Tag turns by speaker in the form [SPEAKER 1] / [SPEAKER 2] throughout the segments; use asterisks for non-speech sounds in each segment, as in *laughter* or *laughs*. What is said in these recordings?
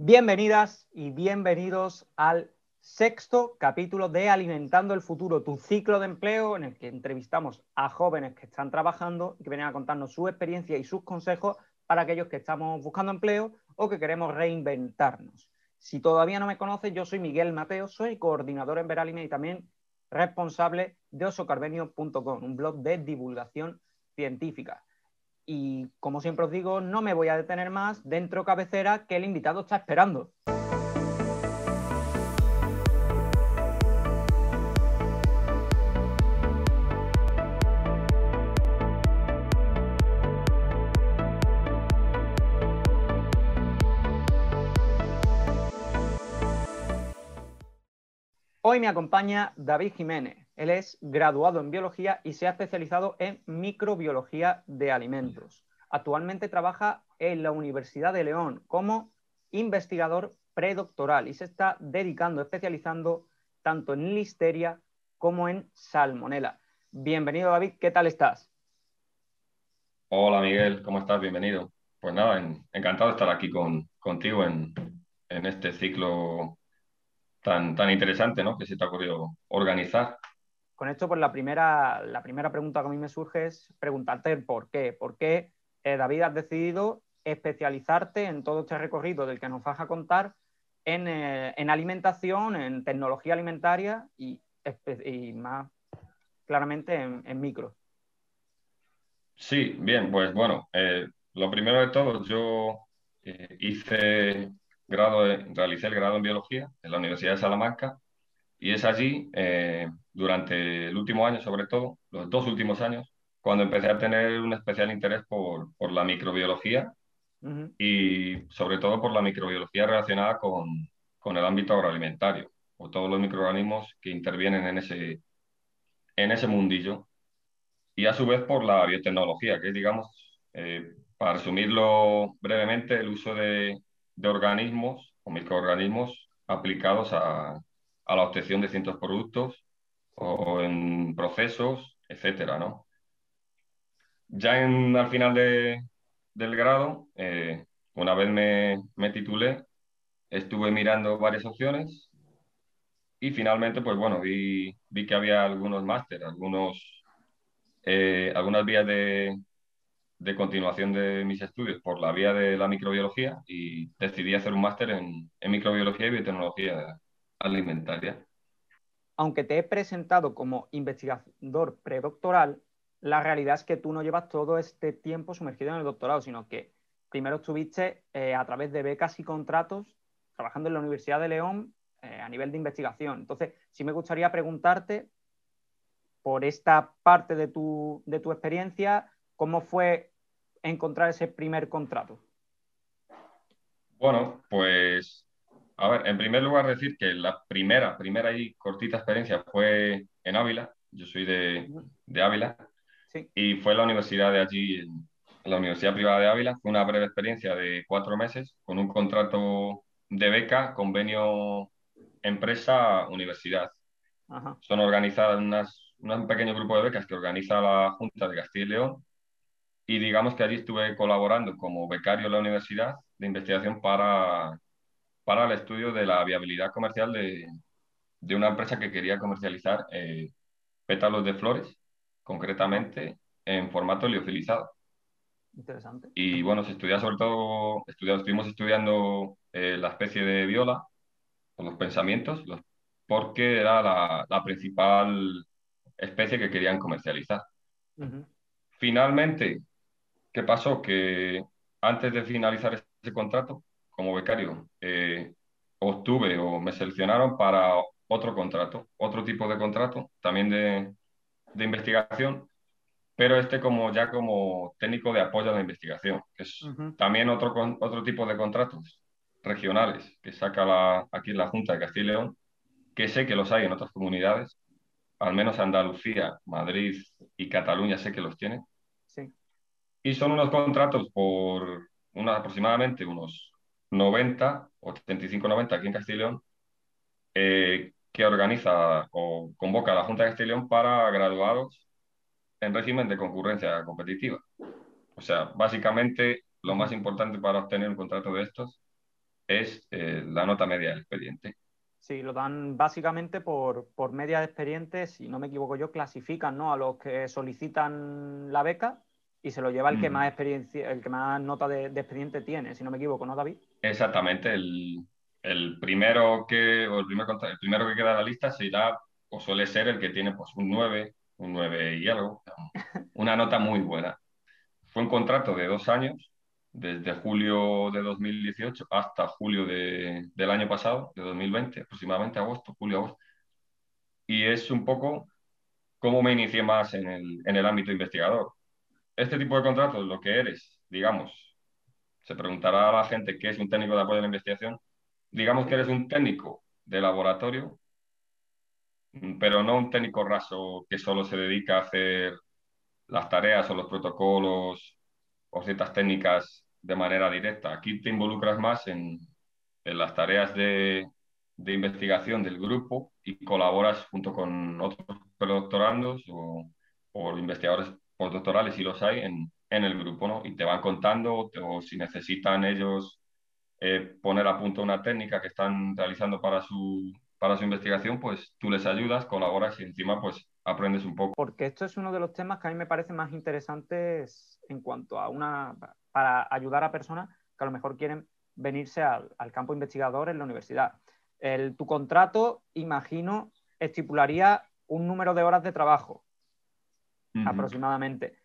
[SPEAKER 1] Bienvenidas y bienvenidos al sexto capítulo de Alimentando el Futuro, tu ciclo de empleo en el que entrevistamos a jóvenes que están trabajando y que vienen a contarnos su experiencia y sus consejos para aquellos que estamos buscando empleo o que queremos reinventarnos. Si todavía no me conoces, yo soy Miguel Mateo, soy coordinador en Veralime y también responsable de osocarbenio.com, un blog de divulgación científica. Y como siempre os digo, no me voy a detener más dentro cabecera que el invitado está esperando. Hoy me acompaña David Jiménez. Él es graduado en biología y se ha especializado en microbiología de alimentos. Actualmente trabaja en la Universidad de León como investigador predoctoral y se está dedicando, especializando tanto en listeria como en salmonela. Bienvenido David, ¿qué tal estás?
[SPEAKER 2] Hola Miguel, ¿cómo estás? Bienvenido. Pues nada, encantado de estar aquí con, contigo en, en este ciclo tan, interesante ¿no? que se te ha ocurrido organizar.
[SPEAKER 1] Con esto, pues la primera, la primera pregunta que a mí me surge es preguntarte por qué. ¿Por qué, eh, David, has decidido especializarte en todo este recorrido del que nos vas a contar en, eh, alimentación, en tecnología alimentaria y, más claramente en, micro?
[SPEAKER 2] Sí, bien, pues bueno, eh, lo primero de todo, yo hice grado realicé el grado en biología en la Universidad de Salamanca y es allí, eh, durante el último año sobre todo, los dos últimos años, cuando empecé a tener un especial interés por, por la microbiología y sobre todo por la microbiología relacionada con, con, el ámbito agroalimentario o todos los microorganismos que intervienen en ese, en ese mundillo y a su vez por la biotecnología, que es, digamos, eh, para resumirlo brevemente, el uso de, de organismos o microorganismos aplicados a, a la obtención de ciertos productos o, en procesos, etcétera, ¿no? Ya en, al final de, del grado, eh, una vez me, me, titulé, estuve mirando varias opciones y finalmente, pues bueno, vi, vi que había algunos másteres, algunos, eh, algunas vías de, de continuación de mis estudios por la vía de la microbiología y decidí hacer un máster en, microbiología y biotecnología alimentaria.
[SPEAKER 1] Aunque te he presentado como investigador predoctoral, la realidad es que tú no llevas todo este tiempo sumergido en el doctorado, sino que primero estuviste eh, a través de becas y contratos trabajando en la Universidad de León eh, a nivel de investigación. Entonces, sí me gustaría preguntarte por esta parte de tu, de tu experiencia, ¿Cómo fue encontrar ese primer contrato?
[SPEAKER 2] Bueno, pues, a ver, en primer lugar decir que la primera, primera y cortita experiencia fue en Ávila. Yo soy de, Ávila. Y fue la universidad de allí, la Universidad Privada de Ávila. Fue una breve experiencia de cuatro meses con un contrato de beca, convenio empresa-universidad. Son organizadas unas, un pequeño grupo de becas que organiza la Junta de Castilla y León y digamos que allí estuve colaborando como becario en la universidad de investigación para, para el estudio de la viabilidad comercial de, de una empresa que quería comercializar eh, pétalos de flores, concretamente en formato liofilizado.
[SPEAKER 1] Interesante.
[SPEAKER 2] Y bueno, se estudia sobre todo, estuvimos estudiando eh, la especie de viola, o los pensamientos, los, porque era la, la, principal especie que querían comercializar. Finalmente, ¿Qué pasó? Que antes de finalizar ese contrato como becario, eh, obtuve o me seleccionaron para otro contrato, otro tipo de contrato, también de, de investigación, pero este como ya como técnico de apoyo a la investigación, que es también otro, otro tipo de contratos regionales que saca la, aquí la Junta de Castilla y León, que sé que los hay en otras comunidades, al menos Andalucía, Madrid y Cataluña sé que los tienen, y son unos contratos por una, aproximadamente unos 90, 85-90 aquí en Castellón, eh, que organiza o convoca a la Junta de Castellón para graduados en régimen de concurrencia competitiva. O sea, básicamente lo más importante para obtener un contrato de estos es eh, la nota media del expediente.
[SPEAKER 1] Sí, lo dan básicamente por, por media de expediente, si no me equivoco yo, clasifican ¿no? a los que solicitan la beca y se lo lleva el que más experiencia, el que más nota de, expediente tiene, si no me equivoco, ¿no, David?
[SPEAKER 2] Exactamente, el, el primero que, o el, primer, el primero que queda en la lista será, o suele ser el que tiene pues un 9, un 9 y algo, *laughs* una nota muy buena. Fue un contrato de dos años, desde julio de 2018 hasta julio de, del año pasado, de 2020, aproximadamente agosto, julio, agosto. Y es un poco cómo me inicié más en el, en el ámbito investigador. Este tipo de contratos, lo que eres, digamos, se preguntará a la gente qué es un técnico de apoyo a la investigación. Digamos que eres un técnico de laboratorio, pero no un técnico raso que solo se dedica a hacer las tareas o los protocolos o ciertas técnicas de manera directa. Aquí te involucras más en, en las tareas de, de, investigación del grupo y colaboras junto con otros doctorandos o, o investigadores postdoctorales, si los hay, en, en, el grupo, ¿no? Y te van contando o, si necesitan ellos eh, poner a punto una técnica que están realizando para su, para su investigación, pues tú les ayudas, colaboras y encima pues aprendes un poco.
[SPEAKER 1] Porque esto es uno de los temas que a mí me parece más interesantes en cuanto a una, para ayudar a personas que a lo mejor quieren venirse al, campo investigador en la universidad. El, tu contrato, imagino, estipularía un número de horas de trabajo, aproximadamente.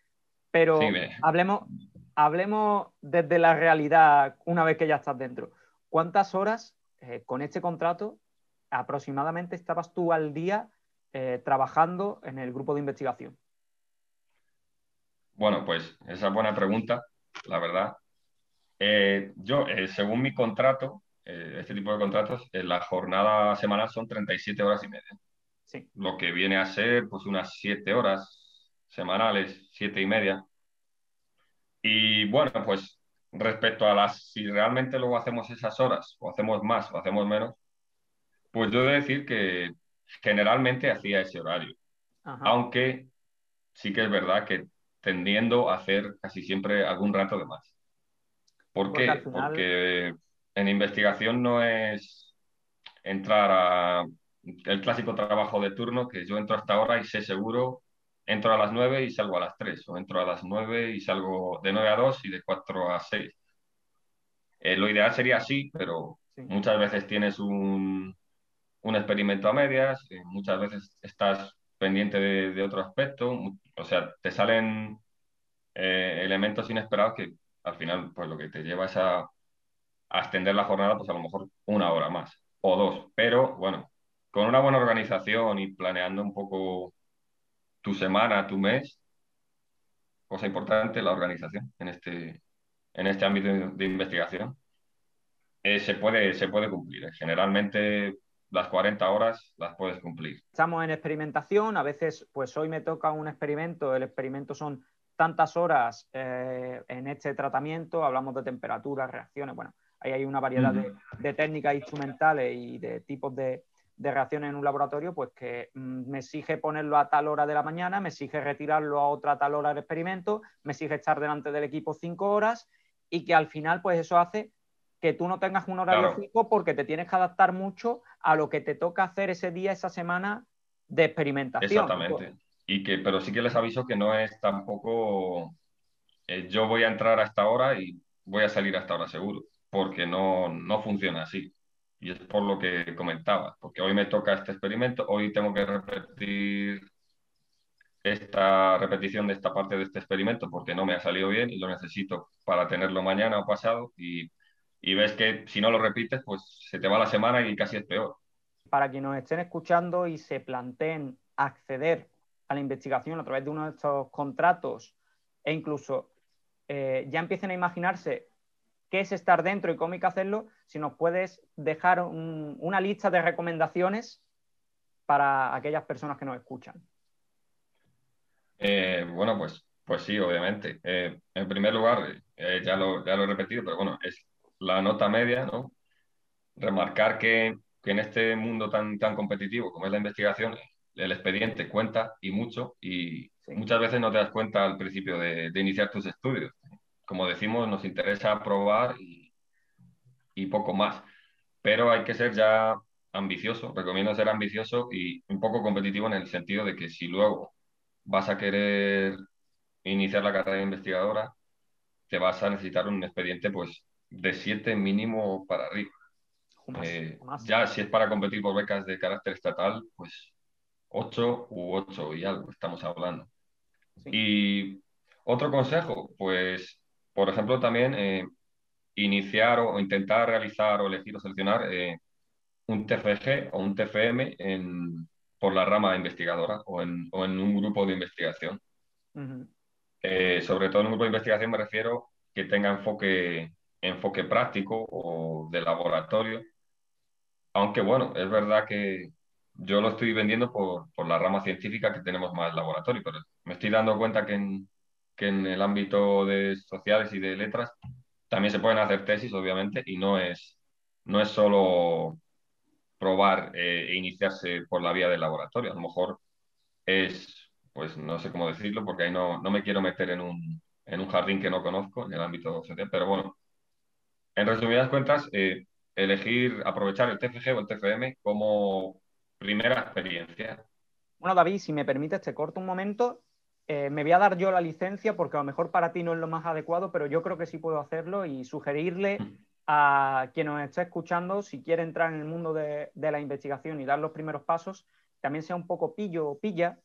[SPEAKER 1] Pero hablemos, hablemos desde la realidad una vez que ya estás dentro. ¿Cuántas horas eh, con este contrato aproximadamente estabas tú al día eh, trabajando en el grupo de investigación?
[SPEAKER 2] Bueno, pues esa es buena pregunta, la verdad. Eh, yo, según mi contrato, este tipo de contratos, la jornada semanal son 37 horas y media. Sí. Lo que viene a ser pues unas 7 horas semanales, 7 y media. Y bueno, pues respecto a las, si realmente luego hacemos esas horas, o hacemos más, o hacemos menos, pues yo he de decir que generalmente hacía ese horario. Aunque sí que es verdad que tendiendo a hacer casi siempre algún rato de más. ¿Por qué? Porque en investigación no es entrar a el clásico trabajo de turno, que yo entro hasta ahora y sé seguro, entro a las 9 y salgo a las 3, o entro a las 9 y salgo de 9 a 2 y de 4 a 6. Eh, lo ideal sería así, pero muchas veces tienes un, un experimento a medias, eh, muchas veces estás pendiente de, otro aspecto, o sea, te salen eh, elementos inesperados que al final pues lo que te lleva es a, extender la jornada pues a lo mejor una hora más o dos, pero bueno, con una buena organización y planeando un poco tu semana, tu mes, cosa importante, la organización en este, en este ámbito de, investigación, eh, se, puede, se puede cumplir. Generalmente las 40 horas las puedes cumplir.
[SPEAKER 1] Estamos en experimentación, a veces pues hoy me toca un experimento, el experimento son tantas horas eh, en este tratamiento, hablamos de temperaturas, reacciones, bueno, ahí hay una variedad de, técnicas instrumentales y de tipos de, reacciones en un laboratorio, pues que mm, me exige ponerlo a tal hora de la mañana, me exige retirarlo a otra tal hora del experimento, me exige estar delante del equipo cinco horas y que al final pues eso hace que tú no tengas un horario fijo porque te tienes que adaptar mucho a lo que te toca hacer ese día, esa semana de experimentación.
[SPEAKER 2] Exactamente. Y que, pero sí que les aviso que no es tampoco eh, yo voy a entrar a esta hora y voy a salir a esta hora seguro, porque no, no funciona así. Y es por lo que comentaba, porque hoy me toca este experimento, hoy tengo que repetir esta repetición de esta parte de este experimento porque no me ha salido bien y lo necesito para tenerlo mañana o pasado y y ves que si no lo repites, pues se te va la semana y casi es peor.
[SPEAKER 1] Para quienes nos estén escuchando y se planteen acceder a la investigación a través de uno de estos contratos e incluso eh, ya empiecen a imaginarse qué es estar dentro y cómo hay que hacerlo, si nos puedes dejar una lista de recomendaciones para aquellas personas que nos escuchan.
[SPEAKER 2] Eh, bueno, pues, pues sí, obviamente. Eh, en primer lugar, ya, lo, ya lo he repetido, pero bueno, es la nota media, ¿no? Remarcar que, en este mundo tan, tan competitivo como es la investigación, el expediente cuenta y mucho, y muchas veces no te das cuenta al principio de, iniciar tus estudios. Como decimos, nos interesa probar y, y poco más. Pero hay que ser ya ambicioso, recomiendo ser ambicioso y un poco competitivo en el sentido de que si luego vas a querer iniciar la carrera investigadora, te vas a necesitar un expediente pues de 7 mínimo para arriba. Eh, ya si es para competir por becas de carácter estatal, pues 8 u 8 y algo estamos hablando. Y otro consejo, pues, por ejemplo, también eh, iniciar o intentar realizar o elegir o seleccionar eh, un TFG o un TFM en, por la rama investigadora o en, o en un grupo de investigación. Eh, sobre todo en un grupo de investigación me refiero que tenga enfoque, enfoque práctico o de laboratorio. Aunque bueno, es verdad que yo lo estoy vendiendo por, por la rama científica que tenemos más laboratorio, pero me estoy dando cuenta que en, que en el ámbito de sociales y de letras también se pueden hacer tesis, obviamente, y no es, no es solo probar eh, e iniciarse por la vía del laboratorio. A lo mejor es, pues no sé cómo decirlo, porque ahí no, no me quiero meter en un, en un jardín que no conozco, en el ámbito social, pero bueno, en resumidas cuentas, eh, elegir, aprovechar el TFG o el TFM como primera experiencia.
[SPEAKER 1] Bueno, David, si me permites, te corto un momento. Eh, me voy a dar yo la licencia porque a lo mejor para ti no es lo más adecuado, pero yo creo que sí puedo hacerlo y sugerirle mm. a quien nos esté escuchando, si quiere entrar en el mundo de, la investigación y dar los primeros pasos, también sea un poco pillo o pilla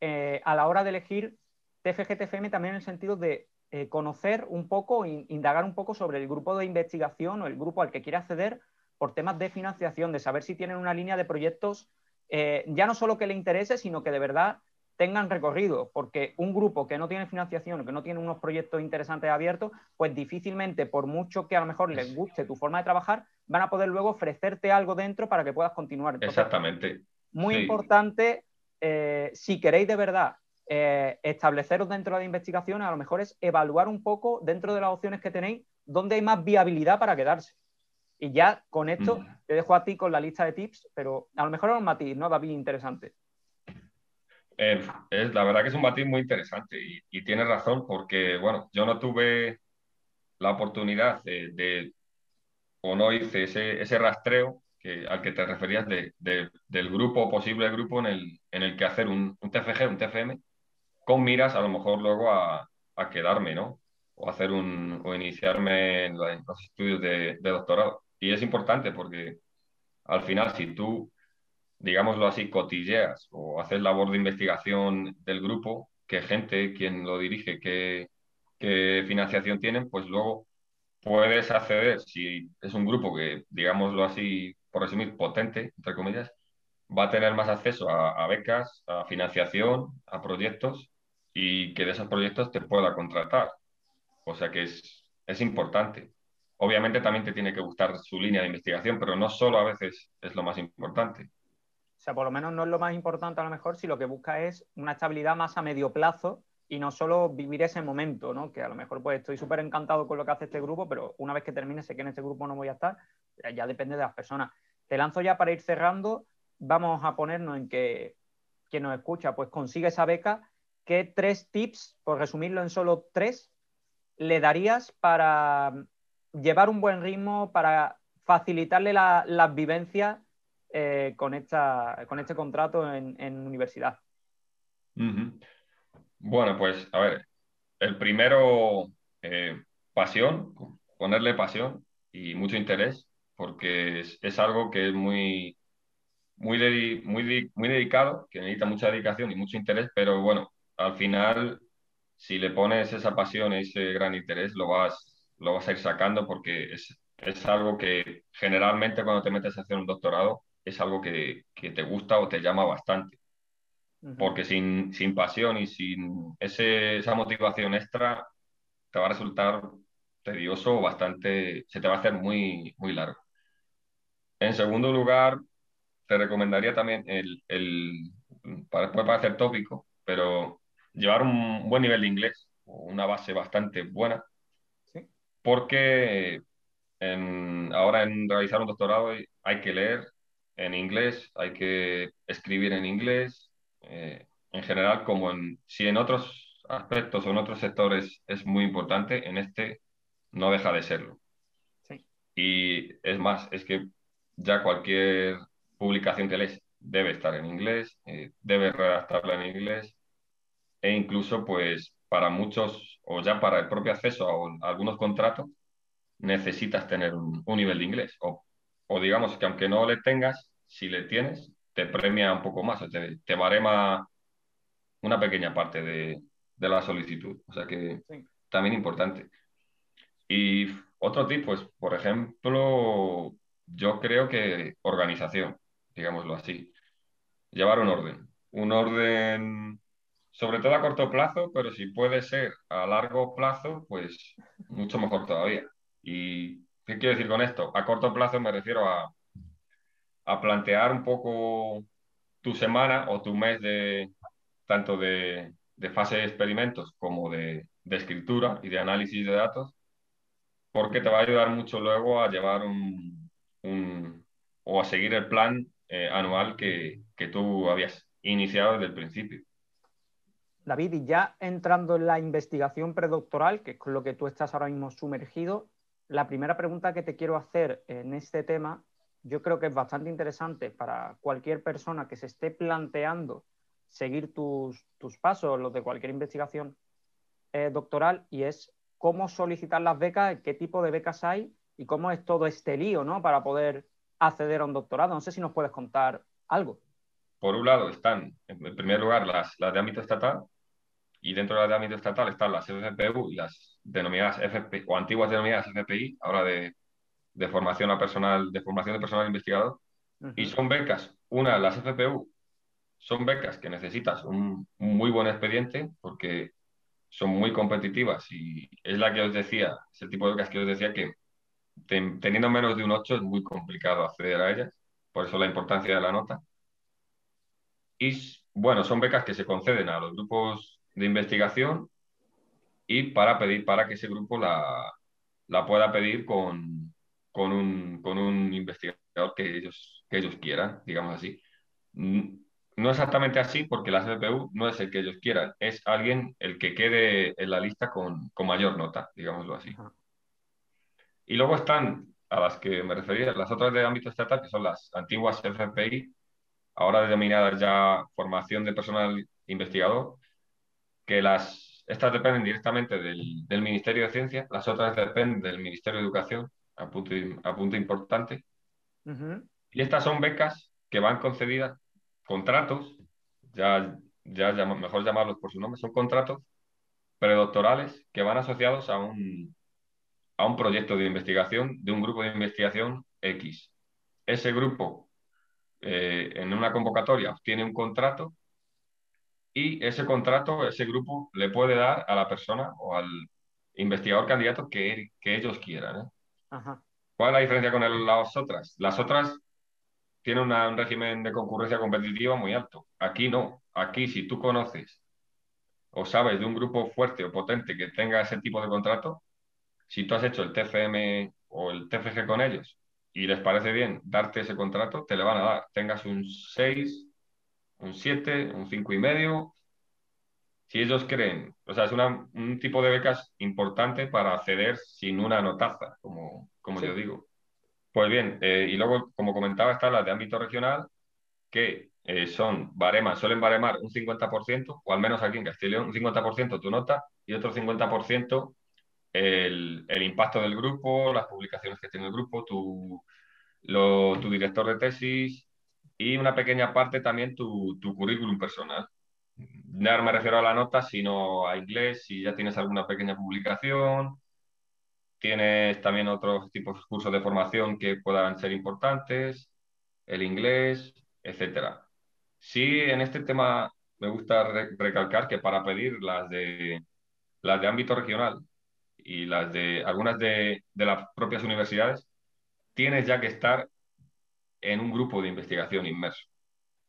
[SPEAKER 1] eh, a la hora de elegir TFG, TFM, también en el sentido de eh, conocer un poco, indagar un poco sobre el grupo de investigación o el grupo al que quiere acceder por temas de financiación, de saber si tienen una línea de proyectos eh, ya no solo que le interese, sino que de verdad tengan recorrido, porque un grupo que no tiene financiación, que no tiene unos proyectos interesantes abiertos, pues difícilmente, por mucho que a lo mejor les guste tu forma de trabajar, van a poder luego ofrecerte algo dentro para que puedas continuar.
[SPEAKER 2] Exactamente.
[SPEAKER 1] Muy importante, eh, si queréis de verdad eh, estableceros dentro de la investigación, a lo mejor es evaluar un poco dentro de las opciones que tenéis dónde hay más viabilidad para quedarse. Y ya con esto mm. te dejo a ti con la lista de tips, pero a lo mejor es un matiz, ¿no, David? Interesante.
[SPEAKER 2] Eh, es, la verdad que es un matiz muy interesante y, y tienes razón porque, bueno, yo no tuve la oportunidad de, o no hice ese, ese rastreo que, al que te referías de, del grupo, posible grupo en el, en el que hacer un, un, TFG, un TFM, con miras a lo mejor luego a, a quedarme, ¿no? O hacer un, o iniciarme en, los estudios de, de doctorado. Y es importante porque al final, si tú digámoslo así, cotilleas o haces labor de investigación del grupo, qué gente, quien lo dirige, qué, qué financiación tienen, pues luego puedes acceder, si es un grupo que, digámoslo así, por resumir, potente, entre comillas, va a tener más acceso a, becas, a financiación, a proyectos y que de esos proyectos te pueda contratar. O sea que es, es importante. Obviamente también te tiene que gustar su línea de investigación, pero no solo a veces es lo más importante.
[SPEAKER 1] Sea, por lo menos no es lo más importante a lo mejor si lo que busca es una estabilidad más a medio plazo y no solo vivir ese momento, ¿no? Que a lo mejor pues estoy súper encantado con lo que hace este grupo, pero una vez que termine sé que en este grupo no voy a estar, ya depende de las personas. Te lanzo ya para ir cerrando, vamos a ponernos en que quien nos escucha pues consigue esa beca, ¿qué tres tips, por resumirlo en solo tres, le darías para llevar un buen ritmo, para facilitarle las vivencias eh, con, esta, con este contrato en, universidad?
[SPEAKER 2] Bueno, pues a ver, el primero, eh, pasión, ponerle pasión y mucho interés, porque es, algo que es muy, muy, muy, muy dedicado, que necesita mucha dedicación y mucho interés, pero bueno, al final, si le pones esa pasión, ese gran interés, lo vas, lo vas a ir sacando porque es, es algo que generalmente cuando te metes a hacer un doctorado, es algo que, te gusta o te llama bastante. Porque sin, sin, pasión y sin ese, esa motivación extra, te va a resultar tedioso o bastante, se te va a hacer muy, muy largo. En segundo lugar, te recomendaría también el, el puede parecer tópico, pero llevar un buen nivel de inglés, una base bastante buena, porque ahora en realizar un doctorado hay que leer, en inglés, hay que escribir en inglés, eh, en general, como en, si en otros aspectos o en otros sectores es muy importante, en este no deja de serlo. Y es más, es que ya cualquier publicación que lees debe estar en inglés, eh, debe redactarla en inglés e incluso pues para muchos o ya para el propio acceso a, algunos contratos necesitas tener un, nivel de inglés o, o, digamos que aunque no le tengas, si le tienes, te premia un poco más, te, te barema una pequeña parte de, de la solicitud. O sea que también importante. Y otro tipo, pues, por ejemplo, yo creo que organización, digámoslo así. Llevar un orden. Un orden, sobre todo a corto plazo, pero si puede ser a largo plazo, pues mucho mejor todavía. ¿Y qué quiero decir con esto? A corto plazo me refiero a, a plantear un poco tu semana o tu mes de tanto de, de fase de experimentos como de, de escritura y de análisis de datos, porque te va a ayudar mucho luego a llevar un, un o a seguir el plan eh, anual que, que, tú habías iniciado desde el principio.
[SPEAKER 1] David, y ya entrando en la investigación predoctoral, que es con lo que tú estás ahora mismo sumergido, la primera pregunta que te quiero hacer en este tema, yo creo que es bastante interesante para cualquier persona que se esté planteando seguir tus, tus pasos, los de cualquier investigación eh, doctoral, y es cómo solicitar las becas, qué tipo de becas hay y cómo es todo este lío, ¿no? Para poder acceder a un doctorado. No sé si nos puedes contar algo.
[SPEAKER 2] Por un lado están, en primer lugar, las, las de ámbito estatal, y dentro de las de ámbito estatal están las FPU y las denominadas FP, o antiguas denominadas FPI, ahora de, de formación a personal, de formación de personal investigador, y son becas, una, las FPU, son becas que necesitas un, muy buen expediente porque son muy competitivas y es la que os decía, es el tipo de becas que os decía que teniendo menos de un 8 es muy complicado acceder a ellas, por eso la importancia de la nota. Y bueno, son becas que se conceden a los grupos de investigación y para pedir para que ese grupo la, la pueda pedir con, con, un, con un investigador que ellos, que ellos quieran, digamos así. No exactamente así, porque la CPU no es el que ellos quieran, es alguien el que quede en la lista con, con mayor nota, digámoslo así. Y luego están a las que me refería, las otras de ámbito estatal, que son las antiguas FPI, ahora denominadas ya formación de personal investigador, que las, estas dependen directamente del, del Ministerio de Ciencia, las otras dependen del Ministerio de Educación, a punto, a punto importante. Y estas son becas que van concedidas, contratos, ya, ya mejor llamarlos por su nombre, son contratos predoctorales que van asociados a un, a un proyecto de investigación de un grupo de investigación X. Ese grupo eh, en una convocatoria obtiene un contrato y ese contrato, ese grupo le puede dar a la persona o al investigador candidato que, que ellos quieran. ¿eh? ¿Cuál es la diferencia con las otras? Las otras tienen un régimen de concurrencia competitiva muy alto. Aquí no. Aquí si tú conoces o sabes de un grupo fuerte o potente que tenga ese tipo de contrato, si tú has hecho el TFM o el TFG con ellos y les parece bien darte ese contrato, te le van a dar. Tengas un 6, un 7, un 5 y medio. Si ellos creen, o sea, es un tipo de becas importante para acceder sin una notaza, como, como yo digo. Pues bien, eh, y luego, como comentaba, están las de ámbito regional, que eh, son baremas, suelen baremar un 50%, o al menos aquí en Castilla un 50% tu nota y otro 50% el, impacto del grupo, las publicaciones que tiene el grupo, tu, tu director de tesis y una pequeña parte también tu, tu currículum personal. No me refiero a la nota, sino a inglés, si ya tienes alguna pequeña publicación, tienes también otros tipos de cursos de formación que puedan ser importantes, el inglés, etc. Sí, en este tema me gusta recalcar que para pedir las de, las de ámbito regional y las de algunas de, las propias universidades, tienes ya que estar en un grupo de investigación inmerso.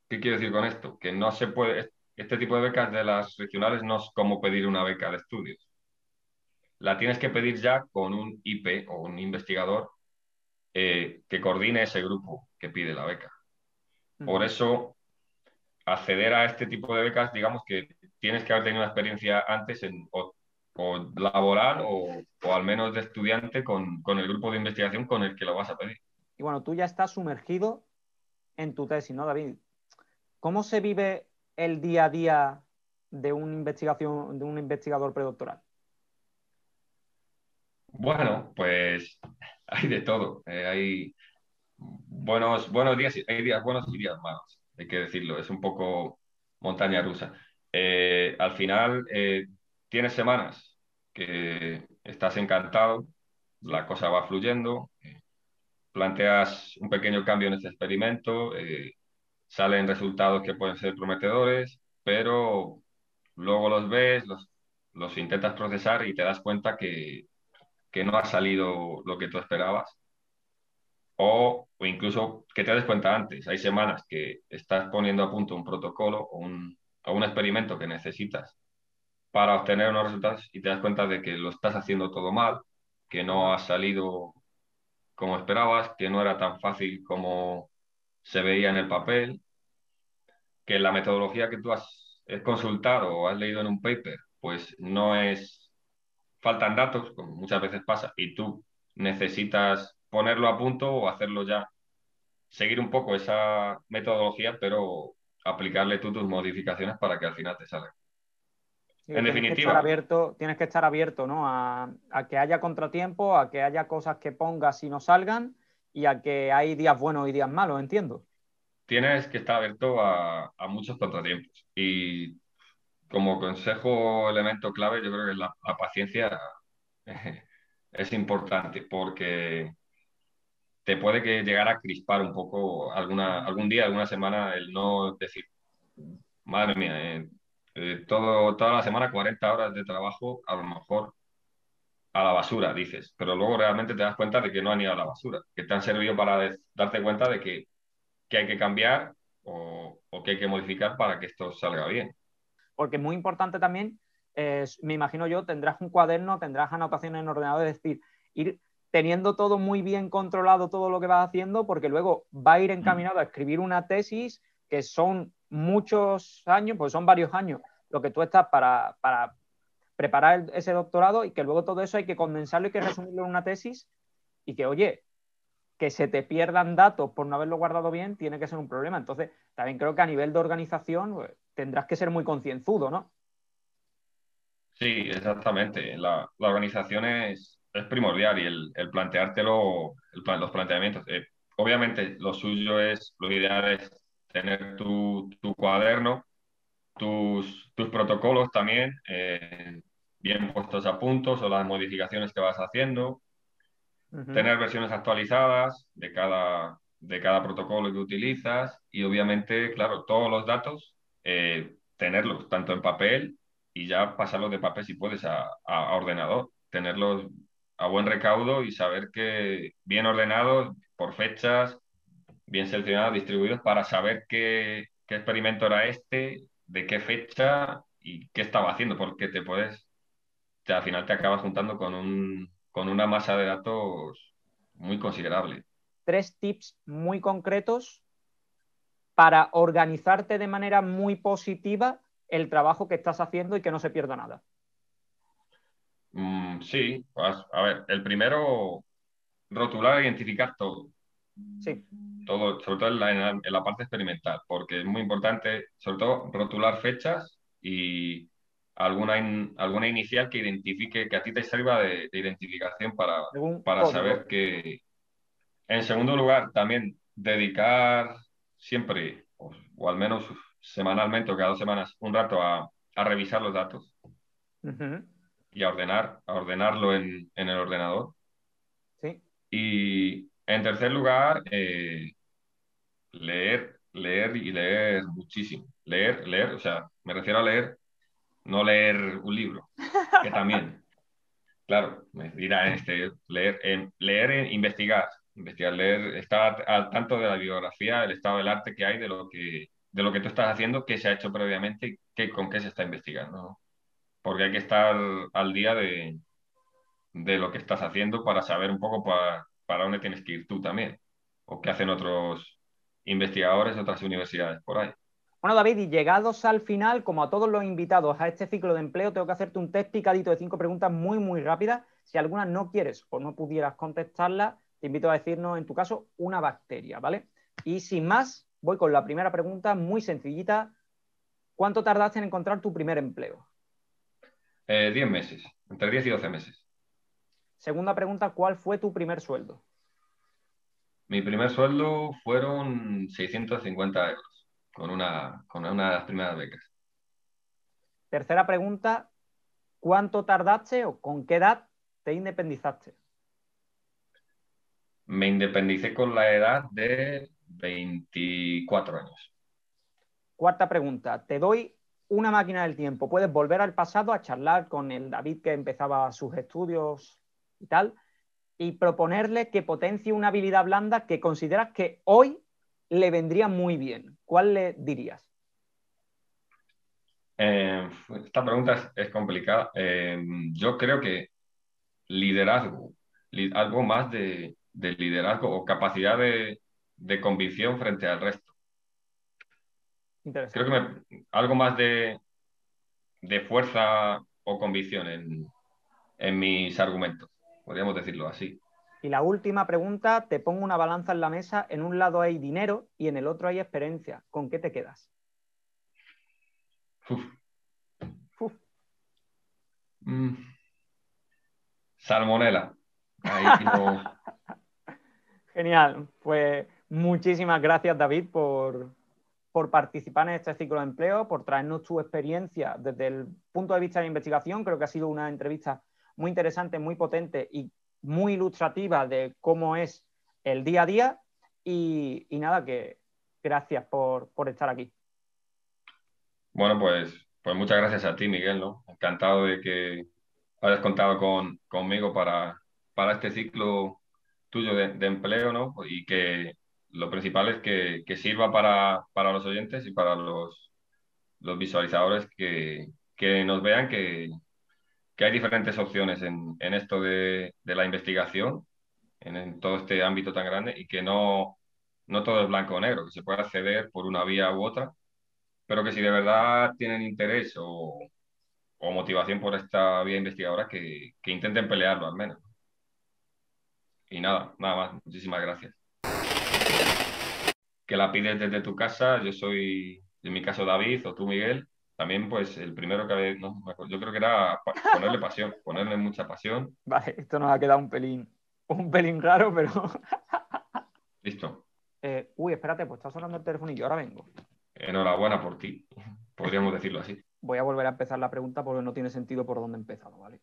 [SPEAKER 2] ¿Qué quiero decir con esto? Que no se puede, este tipo de becas de las regionales no es como pedir una beca de estudios. La tienes que pedir ya con un IP o un investigador eh, que coordine ese grupo que pide la beca. Por eso, acceder a este tipo de becas, digamos que tienes que haber tenido una experiencia antes en, o laboral o, al menos de estudiante con, el grupo de investigación con el que lo vas a pedir.
[SPEAKER 1] Y bueno, tú ya estás sumergido en tu tesis, ¿no, David? ¿Cómo se vive el día a día de, una investigación, de un investigador predoctoral?
[SPEAKER 2] Bueno, pues hay de todo. Eh, hay buenos, buenos días, hay días buenos y días malos, hay que decirlo. Es un poco montaña rusa. Eh, al final, eh, tienes semanas que estás encantado, la cosa va fluyendo, planteas un pequeño cambio en este experimento, salen resultados que pueden ser prometedores, pero luego los ves, los, los intentas procesar y te das cuenta que que no ha salido lo que tú esperabas. O, o, incluso que te des cuenta antes. Hay semanas que estás poniendo a punto un protocolo o un, o un experimento que necesitas para obtener unos resultados y te das cuenta de que lo estás haciendo todo mal, que no ha salido como esperabas, que no era tan fácil como se veía en el papel, que la metodología que tú has consultado o has leído en un paper, pues no es faltan datos, como muchas veces pasa, y tú necesitas ponerlo a punto o hacerlo ya, seguir un poco esa metodología, pero aplicarle tú tus modificaciones para que al final te
[SPEAKER 1] en definitiva. abierto, tienes que estar abierto ¿no? A, que haya contratiempo, a que haya cosas que pongas y no salgan y a que hay días buenos y días malos, entiendo.
[SPEAKER 2] Tienes que estar abierto a, a muchos contratiempos y como consejo, elemento clave, yo creo que la, paciencia es importante porque te puede que llegar a crispar un poco alguna, algún día, alguna semana, el no decir, madre mía, eh, eh, todo, toda la semana 40 horas de trabajo, a lo mejor a la basura, dices, pero luego realmente te das cuenta de que no han ido a la basura, que te han servido para darte cuenta de que, que, hay que cambiar o, o que hay que modificar para que esto salga bien.
[SPEAKER 1] Porque es muy importante también, me imagino yo, tendrás un cuaderno, tendrás anotaciones en ordenador, es decir, ir teniendo todo muy bien controlado, todo lo que vas haciendo, porque luego va a ir encaminado a escribir una tesis que son muchos años, pues son varios años, lo que tú estás para, para preparar ese doctorado y que luego todo eso hay que condensarlo y que resumirlo en una tesis y que, oye, que se te pierdan datos por no haberlo guardado bien tiene que ser un problema. Entonces, también creo que a nivel de organización pues, tendrás que ser muy concienzudo, ¿no?
[SPEAKER 2] Sí, exactamente. La, organización es, primordial y el, planteártelo, los planteamientos. Eh, obviamente, lo suyo es, lo ideal es tener tu, cuaderno, tus, tus, protocolos también eh, bien puestos a puntos o las modificaciones que vas haciendo, tener versiones actualizadas de cada, de cada protocolo que utilizas y obviamente, claro, todos los datos, eh, tenerlos tanto en papel y ya pasarlos de papel si puedes a, a, ordenador, tenerlos a buen recaudo y saber que bien ordenados por fechas, bien seleccionados, distribuidos para saber qué, qué experimento era este, de qué fecha y qué estaba haciendo, porque te puedes, te, al final te acabas juntando con un, con una masa de datos muy considerable.
[SPEAKER 1] Tres tips muy concretos para organizarte de manera muy positiva el trabajo que estás haciendo y que no se pierda nada.
[SPEAKER 2] Mm, sí, pues, a ver, el primero, rotular e identificar todo.
[SPEAKER 1] Sí.
[SPEAKER 2] Todo, sobre todo en la, en la parte experimental, porque es muy importante, sobre todo, rotular fechas y alguna, alguna inicial que identifique, que a ti te sirva de, identificación para, para saber que... En segundo lugar, también dedicar siempre, o, al menos semanalmente o cada dos semanas, un rato a, a revisar los datos y a ordenar, a ordenarlo en, en, el ordenador.
[SPEAKER 1] Sí.
[SPEAKER 2] Y en tercer lugar, eh, leer, leer y leer muchísimo. Leer, leer, o sea, me refiero a leer no leer un libro, que también, *laughs* claro, me dirá este, leer, leer investigar, investigar, leer, estar al tanto de la biografía, el estado del arte que hay, de lo que, de lo que tú estás haciendo, qué se ha hecho previamente, qué, con qué se está investigando. Porque hay que estar al día de, de lo que estás haciendo para saber un poco para, para dónde tienes que ir tú también, o qué hacen otros investigadores de otras universidades por ahí.
[SPEAKER 1] Bueno, David, y llegados al final, como a todos los invitados a este ciclo de empleo, tengo que hacerte un test picadito de cinco preguntas muy, muy rápidas. Si alguna no quieres o no pudieras contestarla, te invito a decirnos, en tu caso, una bacteria, ¿vale? Y sin más, voy con la primera pregunta, muy sencillita. ¿Cuánto tardaste en encontrar tu primer empleo?
[SPEAKER 2] Eh, diez meses, entre 10 y 12 meses.
[SPEAKER 1] Segunda pregunta, ¿cuál fue tu primer sueldo?
[SPEAKER 2] Mi primer sueldo fueron 650 euros con una, con una de las primeras becas.
[SPEAKER 1] Tercera pregunta, ¿cuánto tardaste o con qué edad te independizaste?
[SPEAKER 2] Me independicé con la edad de 24 años.
[SPEAKER 1] Cuarta pregunta, te doy una máquina del tiempo. Puedes volver al pasado a charlar con el David que empezaba sus estudios y tal, y proponerle que potencie una habilidad blanda que consideras que hoy le vendría muy bien? ¿Cuál le dirías?
[SPEAKER 2] Eh, esta pregunta es, complicada. Eh, yo creo que liderazgo, algo más de, liderazgo o capacidad de, convicción frente al resto. Creo que algo más de, fuerza o convicción en, en mis argumentos, podríamos decirlo así.
[SPEAKER 1] Y la última pregunta, te pongo una balanza en la mesa, en un lado hay dinero y en el otro hay experiencia. ¿Con qué te quedas?
[SPEAKER 2] Mm. Salmonela. *laughs*
[SPEAKER 1] Genial. Pues muchísimas gracias, David, por, por participar en este ciclo de empleo, por traernos tu experiencia desde el punto de vista de la investigación. Creo que ha sido una entrevista muy interesante, muy potente y muy ilustrativa de cómo es el día a día y, nada, que gracias por, estar aquí.
[SPEAKER 2] Bueno, pues, pues muchas gracias a ti, Miguel, ¿no? Encantado de que hayas contado con, conmigo para, para este ciclo tuyo de, empleo, ¿no? Y que lo principal es que, sirva para, los oyentes y para los, los visualizadores que, que nos vean que, que hay diferentes opciones en, esto de, la investigación, en, todo este ámbito tan grande, y que no, no todo es blanco o negro, que se puede acceder por una vía u otra, pero que si de verdad tienen interés o, motivación por esta vía investigadora, que, que intenten pelearlo al menos. Y nada, nada más. Muchísimas gracias. Que la pides desde tu casa. Yo soy, en mi caso, David o tú, Miguel también pues el primero que no, yo creo que era ponerle pasión, ponerle mucha pasión. *laughs*
[SPEAKER 1] Vale, esto nos ha quedado un pelín, un pelín raro, pero... *laughs*
[SPEAKER 2] Listo.
[SPEAKER 1] Eh, uy, espérate, pues está sonando el teléfono y yo ahora vengo.
[SPEAKER 2] Enhorabuena por ti, podríamos decirlo así. *laughs*
[SPEAKER 1] Voy a volver a empezar la pregunta porque no tiene sentido por dónde he empezado, ¿vale?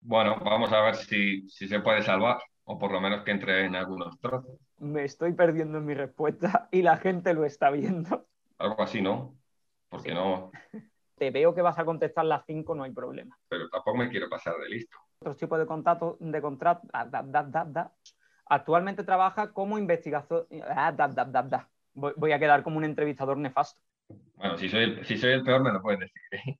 [SPEAKER 2] Bueno, vamos a ver si, si se puede salvar, o por lo menos que entre en algunos trozos.
[SPEAKER 1] Me estoy perdiendo en mi respuesta y la gente lo está viendo.
[SPEAKER 2] Algo así, ¿no? Porque no. *laughs*
[SPEAKER 1] Te veo que vas a contestar las cinco, no hay problema.
[SPEAKER 2] Pero tampoco me quiero pasar de listo.
[SPEAKER 1] Otro tipo de contrato, de contrato. Ah, Actualmente trabaja como investigador. Ah, voy, a quedar como un entrevistador nefasto.
[SPEAKER 2] Bueno, si soy el, si soy el peor, me lo puedes decir. ¿eh?